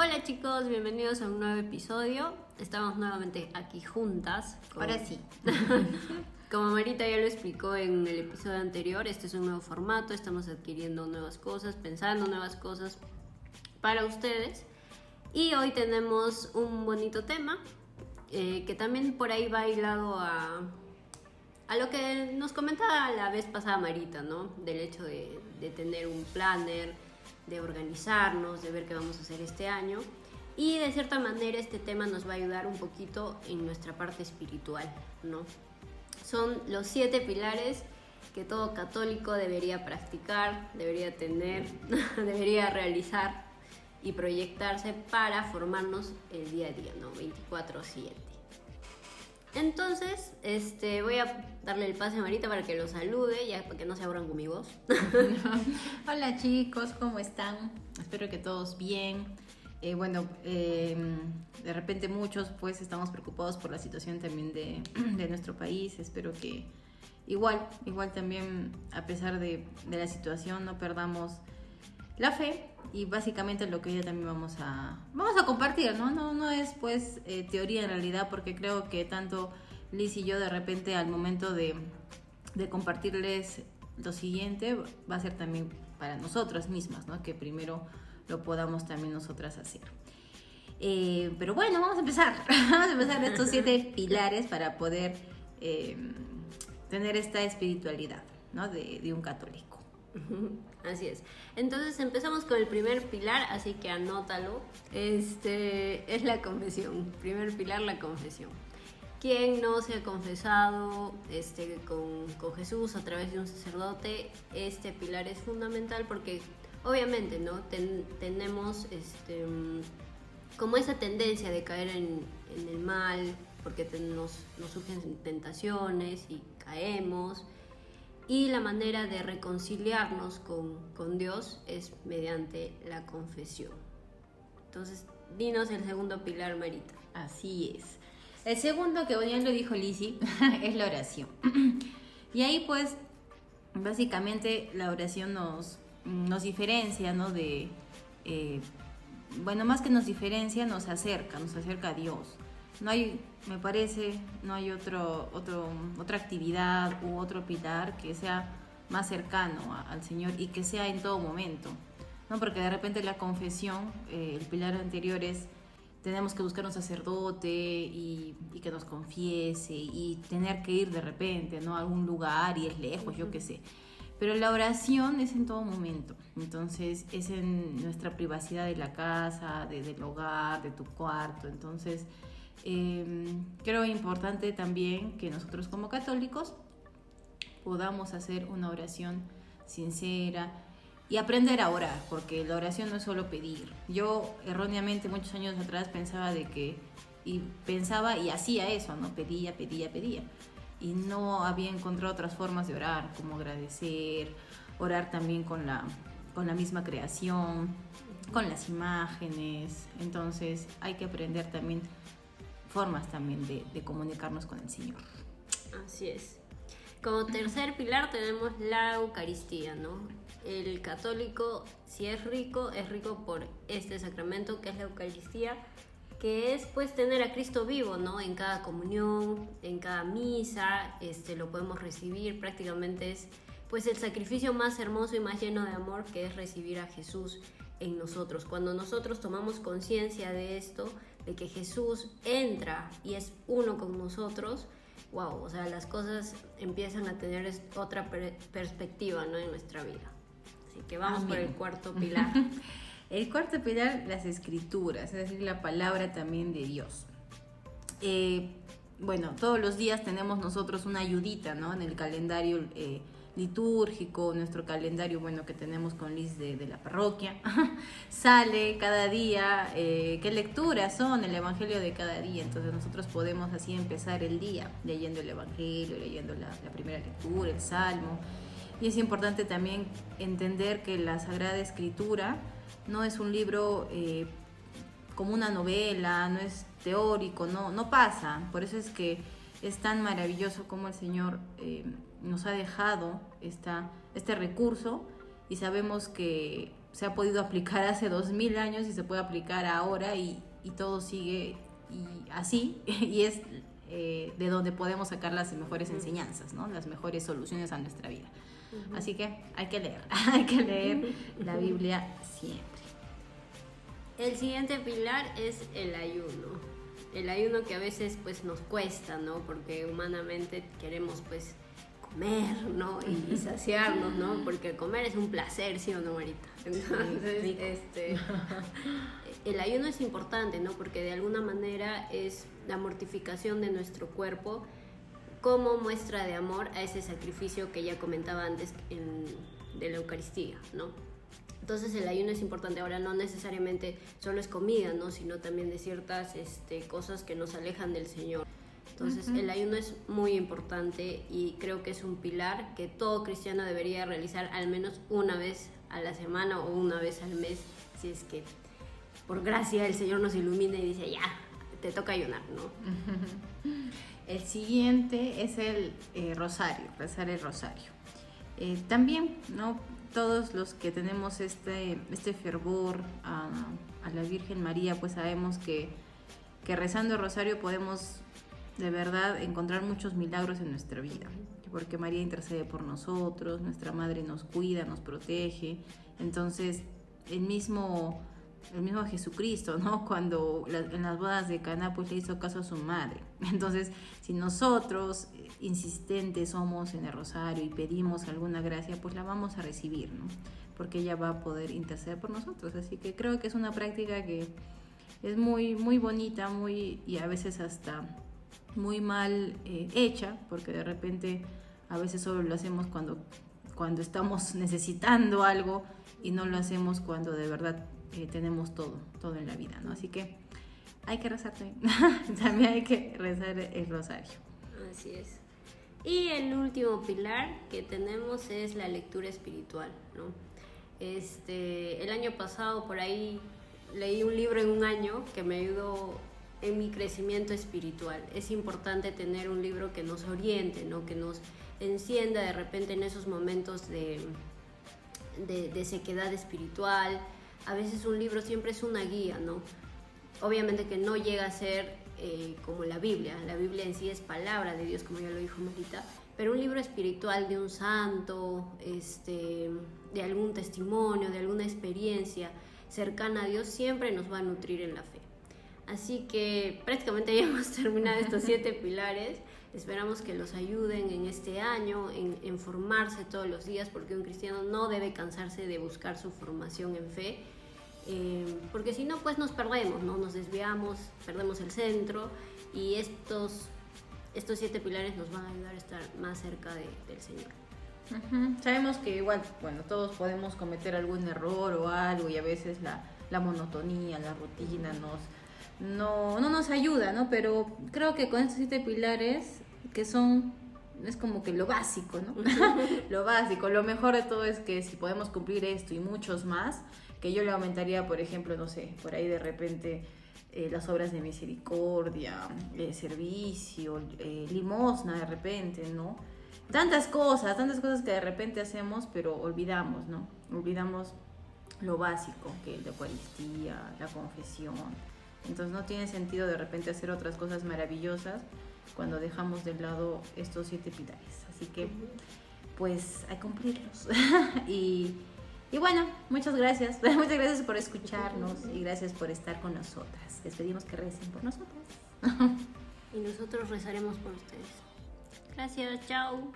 Hola chicos, bienvenidos a un nuevo episodio. Estamos nuevamente aquí juntas. con- Ahora sí. Como Marita ya lo explicó en el episodio anterior, este es un nuevo formato, estamos adquiriendo nuevas cosas, pensando nuevas cosas para ustedes. Y hoy tenemos un bonito tema eh, que también por ahí va hilado a, a lo que nos comentaba la vez pasada Marita, ¿no? Del hecho de, de tener un planner, de organizarnos, de ver qué vamos a hacer este año. Y de cierta manera este tema nos va a ayudar un poquito en nuestra parte espiritual, ¿no? Son los siete pilares que todo católico debería practicar, debería tener, debería realizar y proyectarse para formarnos el día a día, ¿no? 24/7. Entonces, este, voy a darle el pase a Marita para que lo salude, ya para que no se abran con mi voz. Hola chicos, ¿cómo están? Espero que todos bien. Eh, bueno, eh, de repente muchos pues estamos preocupados por la situación también de, nuestro país. Espero que igual, igual también a pesar de la situación no perdamos la fe y básicamente lo que hoy día también vamos a vamos a compartir, ¿no? No, no es pues eh, teoría en realidad porque creo que tanto Liz y yo de repente al momento de, de compartirles lo siguiente va a ser también para nosotras mismas, ¿no? Que primero lo podamos también nosotras hacer. Eh, pero bueno, vamos a empezar. vamos a empezar estos siete pilares para poder eh, tener esta espiritualidad, ¿no? De, de un católico. Así es. Entonces empezamos con el primer pilar, así que anótalo. Este es la confesión. Primer pilar, la confesión. Quien no se ha confesado este, con, con Jesús a través de un sacerdote, este pilar es fundamental porque obviamente no Ten- tenemos este, como esa tendencia de caer en, el mal, porque nos, nos surgen tentaciones y caemos. Y la manera de reconciliarnos con, con Dios es mediante la confesión. Entonces, dinos el segundo pilar, Marita. Así es. El segundo, que ya lo dijo Lizzy, es la oración. Y ahí pues, básicamente la oración nos, nos diferencia, ¿no? De, eh, bueno, más que nos diferencia, nos acerca, nos acerca a Dios. No hay, me parece, no hay otro, otro, otra actividad u otro pilar que sea más cercano a- al Señor y que sea en todo momento. ¿no? Porque de repente la confesión, eh, el pilar anterior es tenemos que buscar un sacerdote y, y que nos confiese y tener que ir de repente ¿no? a algún lugar y es lejos, yo qué sé. Pero la oración es en todo momento. Entonces es en nuestra privacidad de la casa, de- del hogar, de tu cuarto. Entonces eh, creo importante también que nosotros como católicos podamos hacer una oración sincera y aprender a orar, porque la oración no es solo pedir. Yo erróneamente muchos años atrás pensaba de que, y pensaba y hacía eso, ¿no? Pedía, pedía, pedía. Y no había encontrado otras formas de orar, como agradecer, orar también con la, con la misma creación, con las imágenes. Entonces hay que aprender también formas también de, comunicarnos con el Señor. Así es. Como tercer pilar tenemos la Eucaristía, ¿no? El católico, si es rico, es rico por este sacramento que es la Eucaristía, que es pues tener a Cristo vivo, ¿no? En cada comunión, en cada misa, este, lo podemos recibir, prácticamente es pues el sacrificio más hermoso y más lleno de amor que es recibir a Jesús en nosotros. Cuando nosotros tomamos conciencia de esto, de que Jesús entra y es uno con nosotros, wow, o sea, las cosas empiezan a tener otra per- perspectiva, ¿no? En nuestra vida. Así que vamos por Amén. el cuarto pilar. El cuarto pilar, las escrituras, es decir, la palabra también de Dios. Eh, bueno, todos los días tenemos nosotros una ayudita, ¿no? En el calendario eh, litúrgico, nuestro calendario, bueno, que tenemos con Liz de, de la parroquia. Sale cada día eh, qué lecturas son el Evangelio de cada día. Entonces nosotros podemos así empezar el día leyendo el Evangelio, leyendo la, la primera lectura, el Salmo. Y es importante también entender que la Sagrada Escritura no es un libro eh, como una novela, no es teórico, no, no pasa. Por eso es que es tan maravilloso como el Señor eh, nos ha dejado esta, este recurso y sabemos que se ha podido aplicar hace dos mil años y se puede aplicar ahora y, y todo sigue y así y es eh, de donde podemos sacar las mejores enseñanzas, ¿no? las mejores soluciones a nuestra vida. Así que hay que leer, hay que leer la Biblia siempre. El siguiente pilar es el ayuno. El ayuno que a veces pues nos cuesta, ¿no? Porque humanamente queremos pues comer, ¿no? Y, saciarnos, ¿no? Porque comer es un placer, ¿sí o no, Marita? Entonces, este, el ayuno es importante, ¿no? Porque de alguna manera es la mortificación de nuestro cuerpo como muestra de amor a ese sacrificio que ya comentaba antes de la Eucaristía, ¿no? Entonces el ayuno es importante. Ahora no necesariamente solo es comida, ¿no? Sino también de ciertas este, cosas que nos alejan del Señor. Entonces el ayuno es muy importante y creo que es un pilar que todo cristiano debería realizar al menos una vez a la semana o una vez al mes, si es que por gracia el Señor nos ilumina y dice, ya, te toca ayunar, ¿no? El siguiente es el eh, rosario, rezar el rosario. Eh, también, ¿no? Todos los que tenemos este, este fervor a, la Virgen María, pues sabemos que, que rezando el rosario podemos de verdad encontrar muchos milagros en nuestra vida, porque María intercede por nosotros, nuestra Madre nos cuida, nos protege, entonces el mismo, el mismo Jesucristo, ¿no? Cuando en las bodas de Cana pues le hizo caso a su madre, entonces si nosotros eh, insistentes somos en el rosario y pedimos alguna gracia, pues la vamos a recibir, ¿no? Porque ella va a poder interceder por nosotros, así que creo que es una práctica que es muy, muy bonita, muy, y a veces hasta muy mal eh, hecha, porque de repente a veces solo lo hacemos cuando, cuando estamos necesitando algo y no lo hacemos cuando de verdad eh, tenemos todo, todo en la vida, ¿no? Así que hay que rezar también, también hay que rezar el rosario. Así es. Y el último pilar que tenemos es la lectura espiritual, ¿no? Este, el año pasado por ahí leí un libro en un año que me ayudó en mi crecimiento espiritual. Es importante tener un libro que nos oriente, ¿no? que nos encienda de repente en esos momentos de, de, sequedad espiritual. A veces un libro siempre es una guía, ¿no? Obviamente que no llega a ser eh, como la Biblia. La Biblia en sí es palabra de Dios, como ya lo dijo Marita. Pero un libro espiritual de un santo, este, de algún testimonio, de alguna experiencia cercana a Dios, siempre nos va a nutrir en la fe. Así que prácticamente ya hemos terminado estos siete pilares. Esperamos que los ayuden en este año, en, formarse todos los días, porque un cristiano no debe cansarse de buscar su formación en fe, eh, porque si no, pues nos perdemos, ¿no? Nos desviamos, perdemos el centro y estos, estos siete pilares nos van a ayudar a estar más cerca del Señor. Sabemos que igual, bueno, todos podemos cometer algún error o algo y a veces la, la monotonía, la rutina nos no, no nos ayuda, ¿no? Pero creo que con estos siete pilares, que son, es como que lo básico, ¿no? lo básico, lo mejor de todo es que si podemos cumplir esto y muchos más, que yo le aumentaría, por ejemplo, no sé, por ahí de repente eh, las obras de misericordia, eh, servicio, eh, limosna de repente, ¿no? Tantas cosas, tantas cosas que de repente hacemos, pero olvidamos, ¿no? Olvidamos lo básico, que es la Eucaristía, la confesión, entonces no tiene sentido de repente hacer otras cosas maravillosas cuando dejamos de lado estos siete pilares. Así que pues hay que cumplirlos. y, y, bueno, muchas gracias. muchas gracias por escucharnos y gracias por estar con nosotras. Les pedimos que recen por nosotras. y nosotros rezaremos por ustedes. Gracias, chao.